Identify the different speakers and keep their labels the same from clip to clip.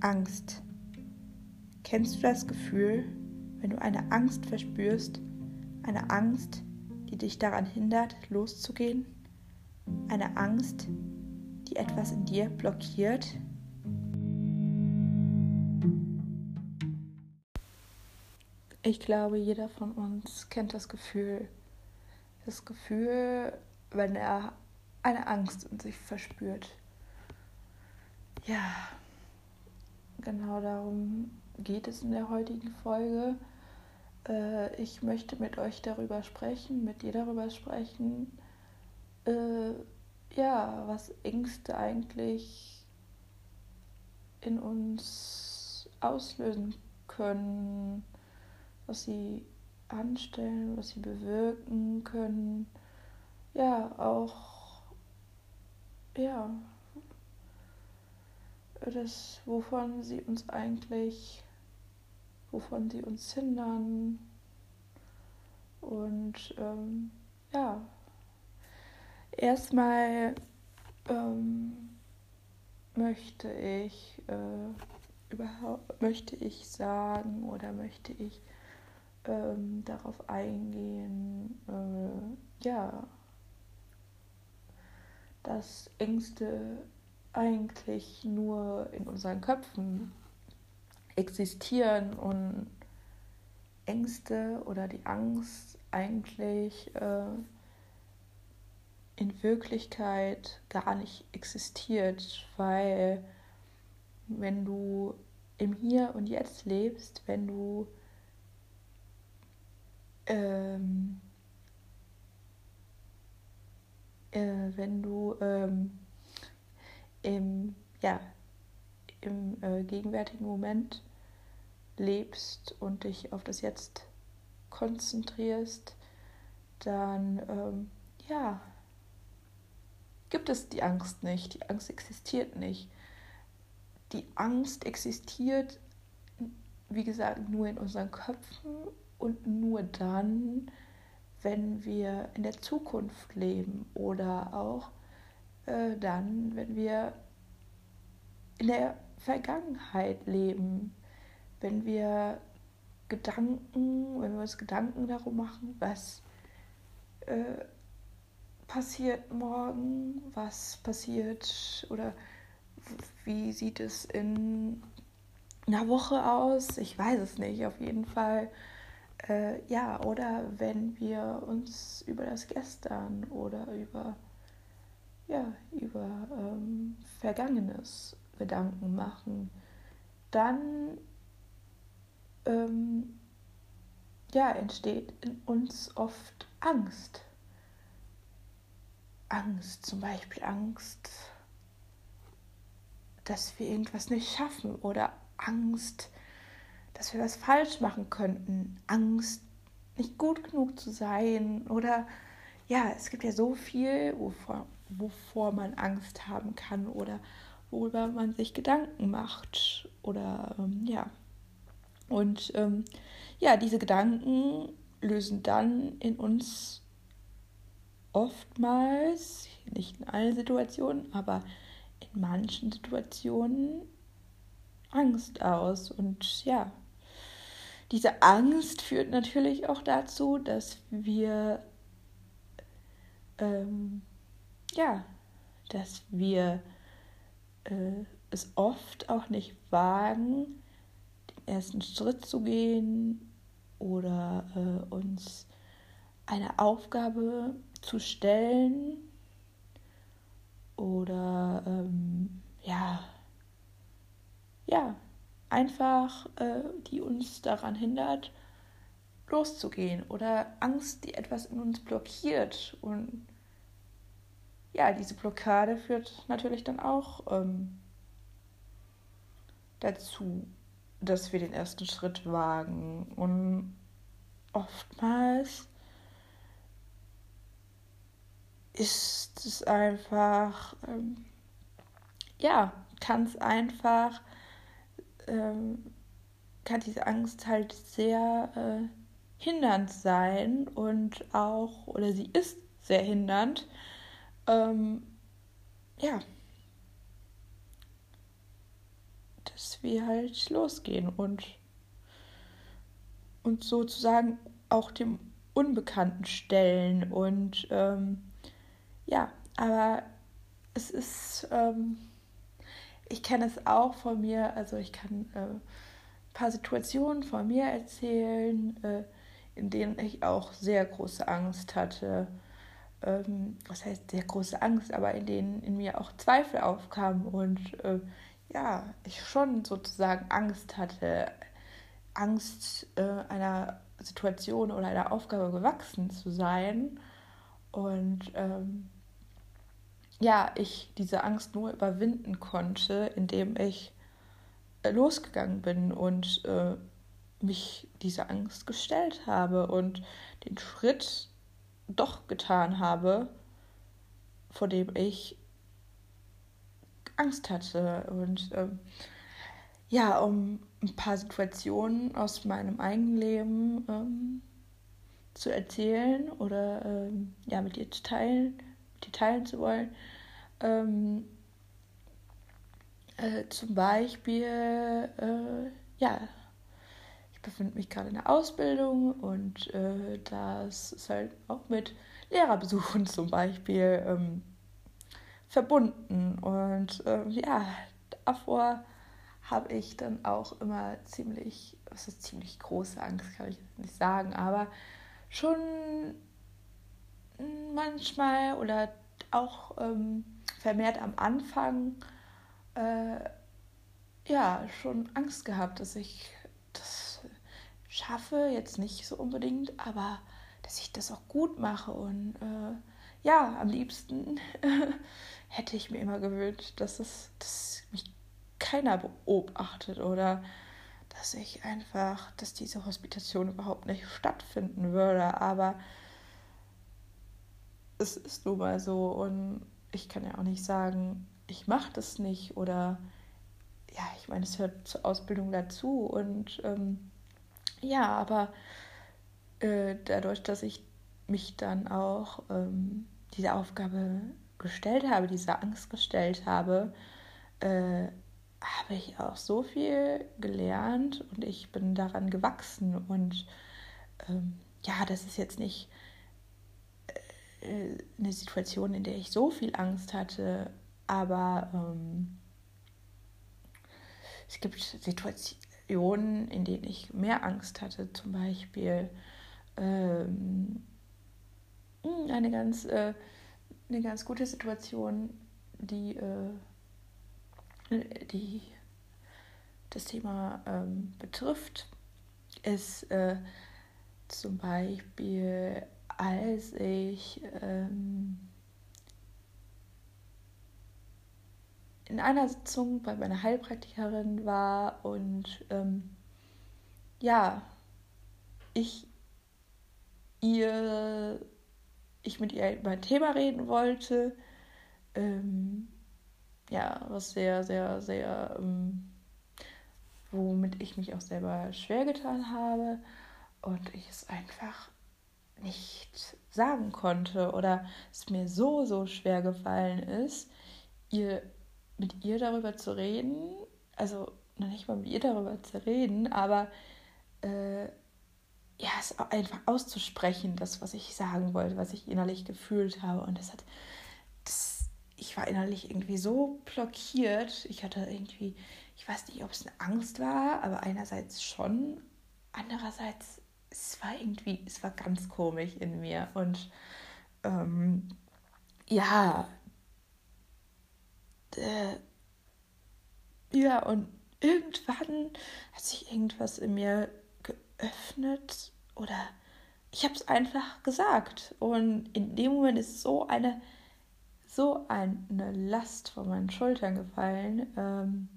Speaker 1: Angst. Kennst du das Gefühl, wenn du eine Angst verspürst, eine Angst, die dich daran hindert, loszugehen? Eine Angst, die etwas in dir blockiert? Ich glaube, jeder von uns kennt das Gefühl. Das Gefühl, wenn er eine Angst in sich verspürt. Ja, genau darum geht es in der heutigen Folge. Äh, ich möchte mit euch darüber sprechen, mit dir darüber sprechen, äh, ja, was Ängste eigentlich in uns auslösen können was sie anstellen, was sie bewirken können. Ja, auch, ja, das, wovon sie uns eigentlich, wovon sie uns hindern. Und ähm, ja, erstmal ähm, möchte ich äh, überhaupt möchte ich sagen oder möchte ich ähm, darauf eingehen, äh, ja, dass Ängste eigentlich nur in unseren Köpfen existieren und Ängste oder die Angst eigentlich äh, in Wirklichkeit gar nicht existiert, weil wenn du im Hier und Jetzt lebst, wenn du ähm, äh, wenn du ähm, im, ja, im äh, gegenwärtigen Moment lebst und dich auf das Jetzt konzentrierst, dann ähm, ja, gibt es die Angst nicht. Die Angst existiert nicht. Die Angst existiert, wie gesagt, nur in unseren Köpfen und nur dann, wenn wir in der Zukunft leben oder auch äh, dann, wenn wir in der Vergangenheit leben, wenn wir Gedanken, wenn wir uns Gedanken darum machen, was äh, passiert morgen, was passiert oder wie sieht es in einer Woche aus, ich weiß es nicht, auf jeden Fall. Äh, ja, oder wenn wir uns über das Gestern oder über, ja, über ähm, Vergangenes Gedanken machen, dann ähm, ja, entsteht in uns oft Angst. Angst, zum Beispiel Angst, dass wir irgendwas nicht schaffen oder Angst, dass wir was falsch machen könnten, Angst, nicht gut genug zu sein oder ja, es gibt ja so viel, wovor, wovor man Angst haben kann oder worüber man sich Gedanken macht oder ähm, ja. Und ähm, ja, diese Gedanken lösen dann in uns oftmals, nicht in allen Situationen, aber in manchen Situationen Angst aus. Und ja, diese Angst führt natürlich auch dazu, dass wir ähm, ja, dass wir äh, es oft auch nicht wagen, den ersten Schritt zu gehen oder äh, uns eine Aufgabe zu stellen oder ähm, ja, ja, einfach, äh, die uns daran hindert, loszugehen oder Angst, die etwas in uns blockiert. Und ja, diese Blockade führt natürlich dann auch ähm, dazu, dass wir den ersten Schritt wagen. Und oftmals ist es einfach, ähm, ja, kann es einfach ähm, kann diese Angst halt sehr äh, hindernd sein und auch, oder sie ist sehr hindernd. Ähm, ja. dass wir halt losgehen und und sozusagen auch dem Unbekannten stellen. Und ähm, ja, aber es ist, ähm, ich kenne es auch von mir, also ich kann äh, ein paar Situationen von mir erzählen, äh, in denen ich auch sehr große Angst hatte. Ähm, was heißt sehr große Angst, aber in denen in mir auch Zweifel aufkamen und äh, ja, ich schon sozusagen Angst hatte, Angst äh, einer Situation oder einer Aufgabe gewachsen zu sein. Und ähm, ja, ich diese Angst nur überwinden konnte, indem ich äh, losgegangen bin und äh, mich dieser Angst gestellt habe und den Schritt doch getan habe, vor dem ich Angst hatte. Und ähm, ja, um ein paar Situationen aus meinem eigenen Leben ähm, zu erzählen oder ähm, ja, mit dir zu teilen, mit dir teilen zu wollen. Ähm, äh, zum Beispiel, äh, ja, befinde mich gerade in der Ausbildung und äh, das ist halt auch mit Lehrerbesuchen zum Beispiel ähm, verbunden. Und ähm, ja, davor habe ich dann auch immer ziemlich, was ist ziemlich große Angst, kann ich nicht sagen, aber schon manchmal oder auch ähm, vermehrt am Anfang äh, ja schon Angst gehabt, dass ich das schaffe, jetzt nicht so unbedingt, aber dass ich das auch gut mache und äh, ja, am liebsten hätte ich mir immer gewünscht, dass es dass mich keiner beobachtet oder dass ich einfach, dass diese Hospitation überhaupt nicht stattfinden würde. Aber es ist nun mal so und ich kann ja auch nicht sagen, ich mache das nicht oder ja, ich meine, es hört zur Ausbildung dazu und ähm, ja, aber äh, dadurch, dass ich mich dann auch ähm, diese Aufgabe gestellt habe, diese Angst gestellt habe, äh, habe ich auch so viel gelernt und ich bin daran gewachsen. Und ähm, ja, das ist jetzt nicht äh, eine Situation, in der ich so viel Angst hatte, aber ähm, es gibt Situationen, in denen ich mehr Angst hatte, zum Beispiel ähm, eine ganz, äh, eine ganz gute Situation, die äh, die das Thema ähm, betrifft, ist äh, zum Beispiel, als ich ähm, in einer Sitzung bei meiner Heilpraktikerin war und ähm, ja, ich ihr, ich mit ihr über ein Thema reden wollte, ähm, ja, was sehr, sehr, sehr, ähm, womit ich mich auch selber schwer getan habe und ich es einfach nicht sagen konnte oder es mir so, so schwer gefallen ist, ihr mit ihr darüber zu reden, also noch nicht mal mit ihr darüber zu reden, aber äh, ja, es einfach auszusprechen, das, was ich sagen wollte, was ich innerlich gefühlt habe. Und das hat, das ich war innerlich irgendwie so blockiert. Ich hatte irgendwie, ich weiß nicht, ob es eine Angst war, aber einerseits schon, andererseits, es war irgendwie, es war ganz komisch in mir. Und ähm, ja, äh, ja, und irgendwann hat sich irgendwas in mir geöffnet oder ich habe es einfach gesagt. Und in dem Moment ist so eine so eine Last von meinen Schultern gefallen. Ähm,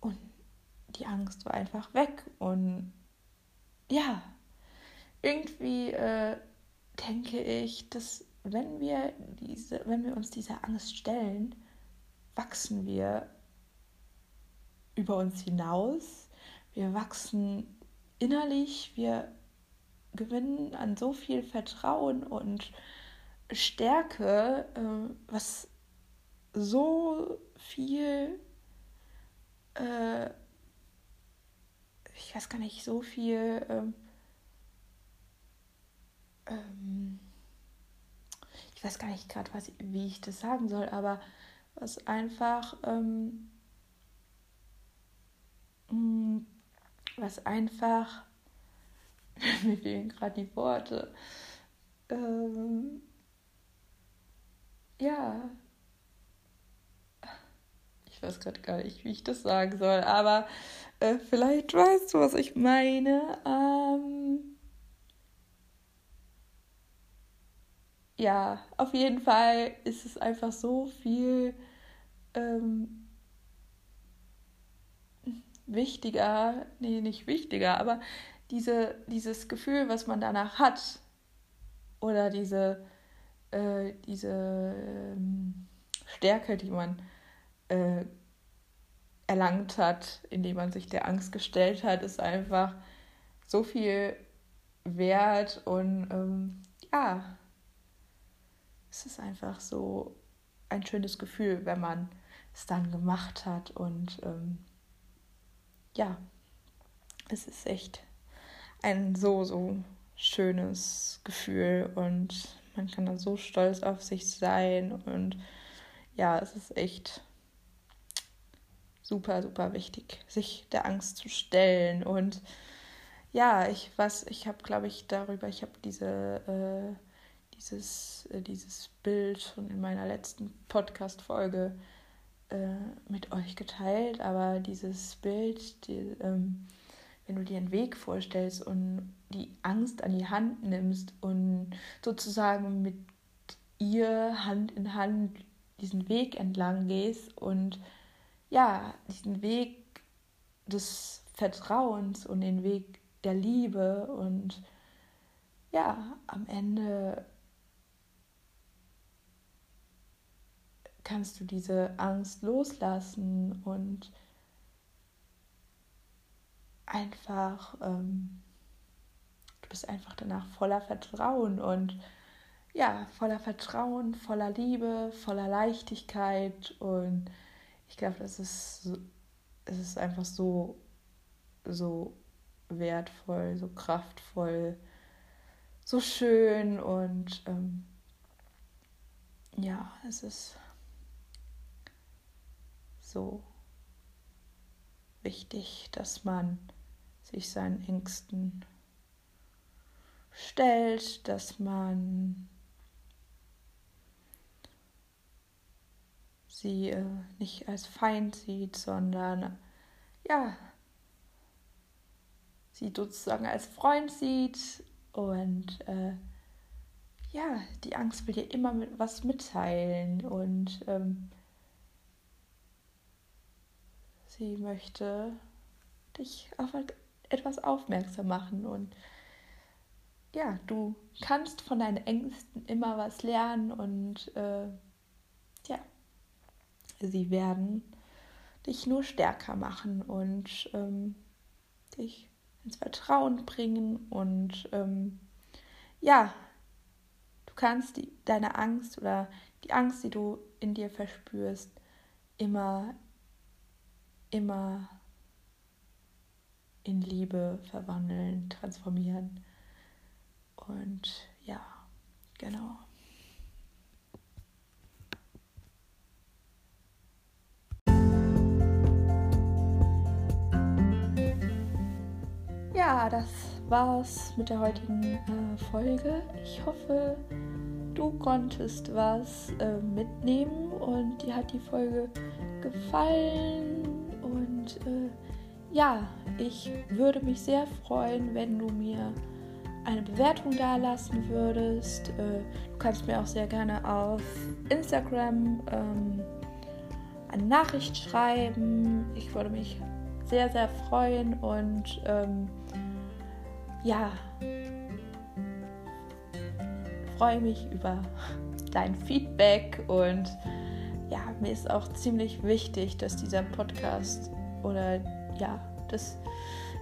Speaker 1: und die Angst war einfach weg. Und ja, irgendwie äh, denke ich, dass wenn wir diese, wenn wir uns dieser Angst stellen, wachsen wir über uns hinaus. Wir wachsen innerlich, wir gewinnen an so viel Vertrauen und Stärke, äh, was so viel, äh, ich weiß gar nicht, so viel, ähm, ähm, ich weiß gar nicht gerade, wie ich das sagen soll, aber was einfach, ähm, mm, was einfach, mir fehlen gerade die Worte, ähm, ja, ich weiß gerade gar nicht, wie ich das sagen soll, aber äh, vielleicht weißt du, was ich meine. Ähm, ja, auf jeden Fall ist es einfach so viel ähm, wichtiger, nee, nicht wichtiger, aber diese, dieses Gefühl, was man danach hat, oder diese, äh, diese ähm, Stärke, die man äh, erlangt hat, indem man sich der Angst gestellt hat, ist einfach so viel wert und ähm, ja, es ist einfach so ein schönes Gefühl, wenn man es dann gemacht hat und ähm, ja, es ist echt ein so, so schönes Gefühl und man kann dann so stolz auf sich sein und ja, es ist echt super, super wichtig, sich der Angst zu stellen. Und ja, ich was, ich habe, glaube ich, darüber, ich habe diese, äh, dieses, äh, dieses Bild schon in meiner letzten Podcast-Folge äh, mit euch geteilt, aber dieses Bild, die, ähm, wenn du dir einen Weg vorstellst und die Angst an die Hand nimmst und sozusagen mit ihr Hand in Hand diesen Weg entlang gehst und ja, diesen Weg des Vertrauens und den Weg der Liebe und ja, am Ende kannst du diese Angst loslassen und einfach, ähm, du bist einfach danach voller Vertrauen und ja, voller Vertrauen, voller Liebe, voller Leichtigkeit und ich glaube, das ist, es ist einfach so, so wertvoll, so kraftvoll, so schön und ähm, ja, es ist so wichtig, dass man sich seinen Ängsten stellt, dass man sie äh, nicht als Feind sieht, sondern ja, sie sozusagen als Freund sieht und äh, ja, die Angst will dir immer mit was mitteilen und ähm, sie möchte dich auf etwas aufmerksam machen und ja, du kannst von deinen Ängsten immer was lernen und äh, ja, sie werden dich nur stärker machen und ähm, dich ins Vertrauen bringen und ähm, ja, du kannst die, deine Angst oder die Angst, die du in dir verspürst, immer, immer in Liebe verwandeln, transformieren. Und ja, genau. ja, das war's mit der heutigen äh, Folge. Ich hoffe, du konntest was äh, mitnehmen und dir hat die Folge gefallen. Äh, ja, ich würde mich sehr freuen, wenn du mir eine Bewertung da lassen würdest. Äh, du kannst mir auch sehr gerne auf Instagram ähm, eine Nachricht schreiben. Ich würde mich sehr, sehr freuen und ähm, ja, freue mich über dein Feedback und ja, mir ist auch ziemlich wichtig, dass dieser Podcast oder ja, dass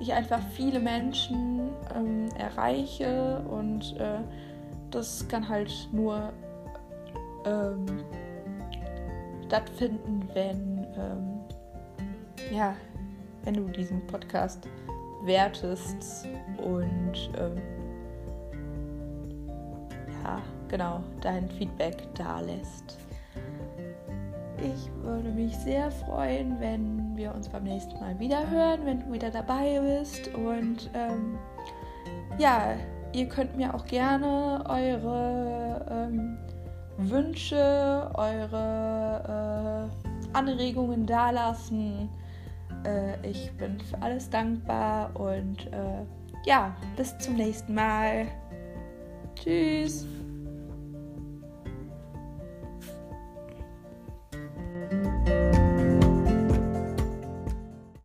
Speaker 1: ich einfach viele Menschen ähm, erreiche und äh, das kann halt nur ähm, stattfinden, wenn, ähm, ja, wenn du diesen Podcast wertest und ähm, ja, genau, dein Feedback da lässt. Ich würde mich sehr freuen, wenn wir uns beim nächsten Mal wieder hören, wenn du wieder dabei bist. Und ähm, ja, ihr könnt mir auch gerne eure ähm, Wünsche, eure äh, Anregungen dalassen. Äh, ich bin für alles dankbar und äh, ja, bis zum nächsten Mal. Tschüss.